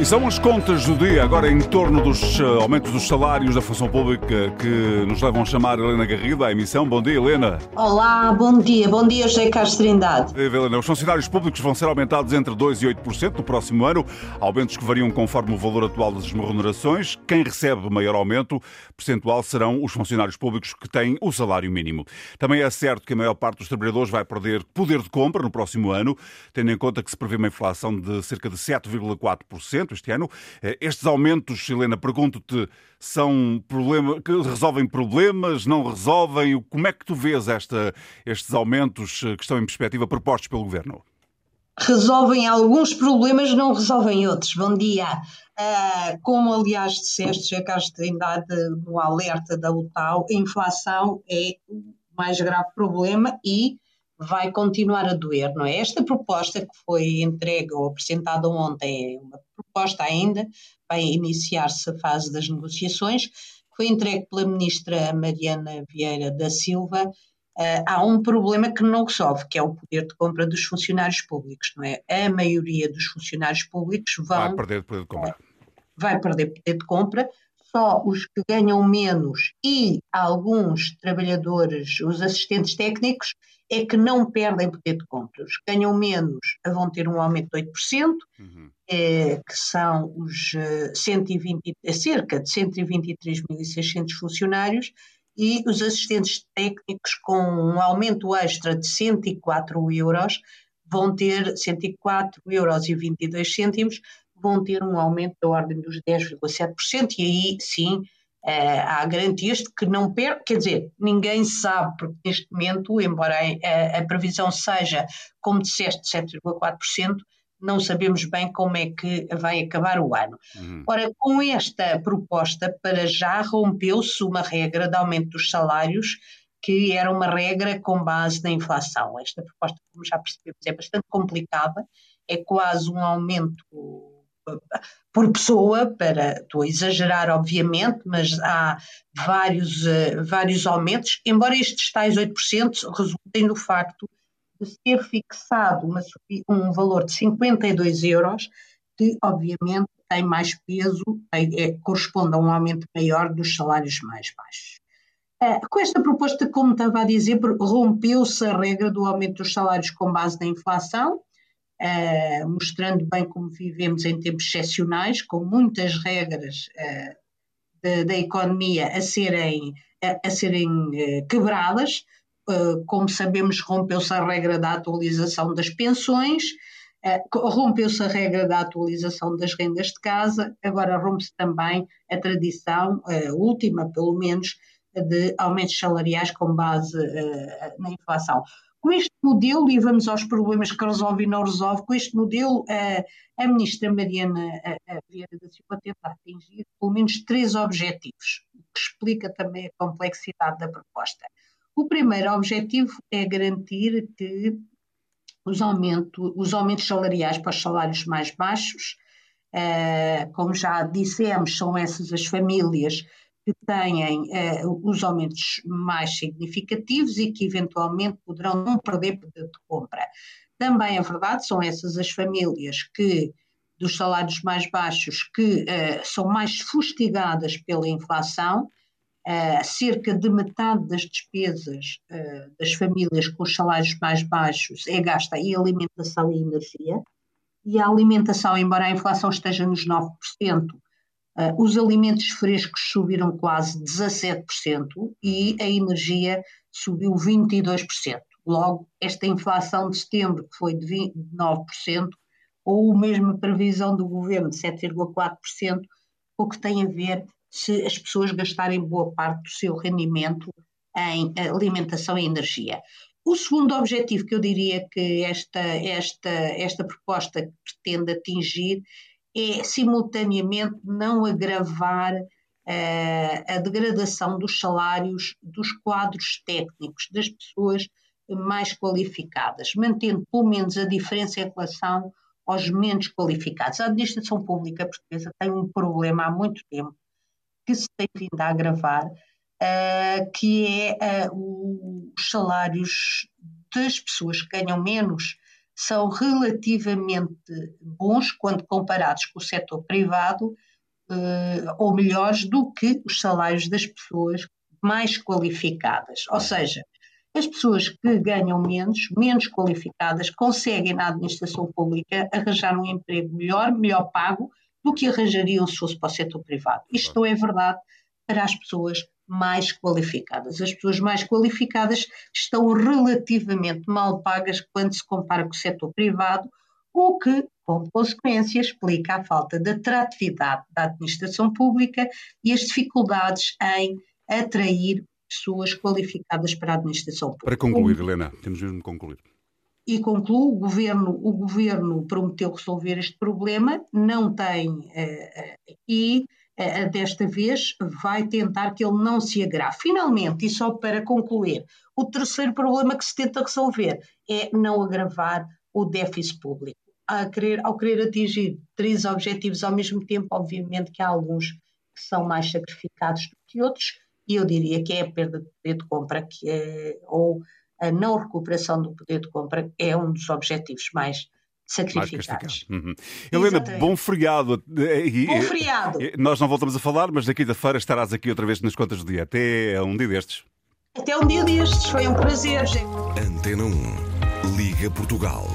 E são as contas do dia, agora em torno dos uh, aumentos dos salários da função pública, que nos levam a chamar Helena Garrido à emissão. Bom dia, Helena. Olá, bom dia. Bom dia, José Carlos Trindade. Helena, os funcionários públicos vão ser aumentados entre 2% e 8% no próximo ano, aumentos que variam conforme o valor atual das remunerações. Quem recebe maior aumento percentual serão os funcionários públicos que têm o salário mínimo. Também é certo que a maior parte dos trabalhadores vai perder poder de compra no próximo ano, tendo em conta que se prevê uma inflação de cerca de 7,4% este ano. Eh, estes aumentos, Helena, pergunto-te, são problema, que resolvem problemas, não resolvem? Como é que tu vês esta, estes aumentos eh, que estão em perspectiva propostos pelo Governo? Resolvem alguns problemas, não resolvem outros. Bom dia. Uh, como aliás disseste, já Carlos Trindade, no alerta da UTAU, a inflação é o mais grave problema e vai continuar a doer, não é? Esta proposta que foi entregue ou apresentada ontem é uma proposta ainda, vai iniciar-se a fase das negociações, foi entregue pela ministra Mariana Vieira da Silva. Uh, há um problema que não resolve, que é o poder de compra dos funcionários públicos, não é? A maioria dos funcionários públicos vão... Vai perder poder de compra. Vai perder poder de compra, só os que ganham menos e alguns trabalhadores, os assistentes técnicos, é que não perdem poder de compra. Os que ganham menos vão ter um aumento de 8%, uhum. é, que são os 120, eh, cerca de 123.600 funcionários, e os assistentes técnicos com um aumento extra de 104 euros vão ter 104 euros e 22 cêntimos, vão ter um aumento da ordem dos 10,7%, e aí sim Uh, há garantias de que não perde, quer dizer, ninguém sabe, porque neste momento, embora a, a previsão seja, como disseste, 7,4%, não sabemos bem como é que vai acabar o ano. Uhum. Ora, com esta proposta, para já rompeu-se uma regra de aumento dos salários, que era uma regra com base na inflação. Esta proposta, como já percebemos, é bastante complicada, é quase um aumento por pessoa, para, estou a exagerar obviamente, mas há vários, uh, vários aumentos, embora estes tais 8% resultem do facto de ser fixado uma, um valor de 52 euros, que obviamente tem mais peso, é, corresponde a um aumento maior dos salários mais baixos. Uh, com esta proposta, como estava a dizer, rompeu-se a regra do aumento dos salários com base na inflação, uh, mostrando bem como vivemos em tempos excepcionais, com muitas regras uh, da economia a serem, a, a serem uh, quebradas. como sabemos, rompeu-se a regra da atualização das pensões, rompeu-se a regra da atualização das rendas de casa, agora rompe-se também a tradição, a última pelo menos, de aumentos salariais com base na inflação. Com este modelo, e vamos aos problemas que resolve e não resolve, com este modelo, a, a ministra Mariana Vieira da Silva tenta atingir pelo menos três objetivos, o que explica também a complexidade da proposta. O primeiro objetivo é garantir que os, aumento, os aumentos salariais para os salários mais baixos, uh, como já dissemos, são essas as famílias que têm eh, os aumentos mais significativos e que eventualmente poderão não perder poder de compra. Também é verdade, são essas as famílias que dos salários mais baixos que eh, são mais fustigadas pela inflação, Uh, cerca de metade das despesas uh, das famílias com os salários mais baixos é gasta em alimentação e energia, e a alimentação, embora a inflação esteja nos 9%, Uh, os alimentos frescos subiram quase 17% e a energia subiu 22%. Logo, esta inflação de setembro, que foi de 9%, ou a mesma previsão do governo de 7,4%, o que tem a ver se as pessoas gastarem boa parte do seu rendimento em alimentação e energia. O segundo objetivo que eu diria que esta, esta, esta proposta pretende atingir é simultaneamente não agravar uh, a degradação dos salários dos quadros técnicos, das pessoas mais qualificadas, mantendo pelo menos a diferença em relação aos menos qualificados. A administração pública portuguesa tem um problema há muito tempo que se tem vindo a agravar, uh, que é uh, os salários das pessoas que ganham menos são relativamente bons quando comparados com o setor privado, ou melhores do que os salários das pessoas mais qualificadas. Ou seja, as pessoas que ganham menos, menos qualificadas, conseguem na administração pública arranjar um emprego melhor, melhor pago, do que arranjariam se fosse para o setor privado. Isto é verdade para as pessoas mais qualificadas. As pessoas mais qualificadas estão relativamente mal pagas quando se compara com o setor privado, o que, como consequência, explica a falta de atratividade da administração pública e as dificuldades em atrair pessoas qualificadas para a administração pública. Para concluir, Helena, temos mesmo de concluir. E concluo, o governo, o governo prometeu resolver este problema, não tem, eh, e eh, desta vez vai tentar que ele não se agrave. Finalmente, e só para concluir, o terceiro problema que se tenta resolver é não agravar o déficit público. Querer, ao querer atingir três objetivos ao mesmo tempo, obviamente que há alguns que são mais sacrificados do que outros, e eu diria que é a perda de poder de compra que é, ou a não recuperação do poder de compra é um dos objetivos mais sacrificados. Uhum. Helena, bom feriado. Bom feriado. Nós não voltamos a falar, mas na quinta-feira estarás aqui outra vez nas contas do dia. Até um dia destes. Até um dia destes. Foi um prazer, gente. Antena 1. Liga Portugal.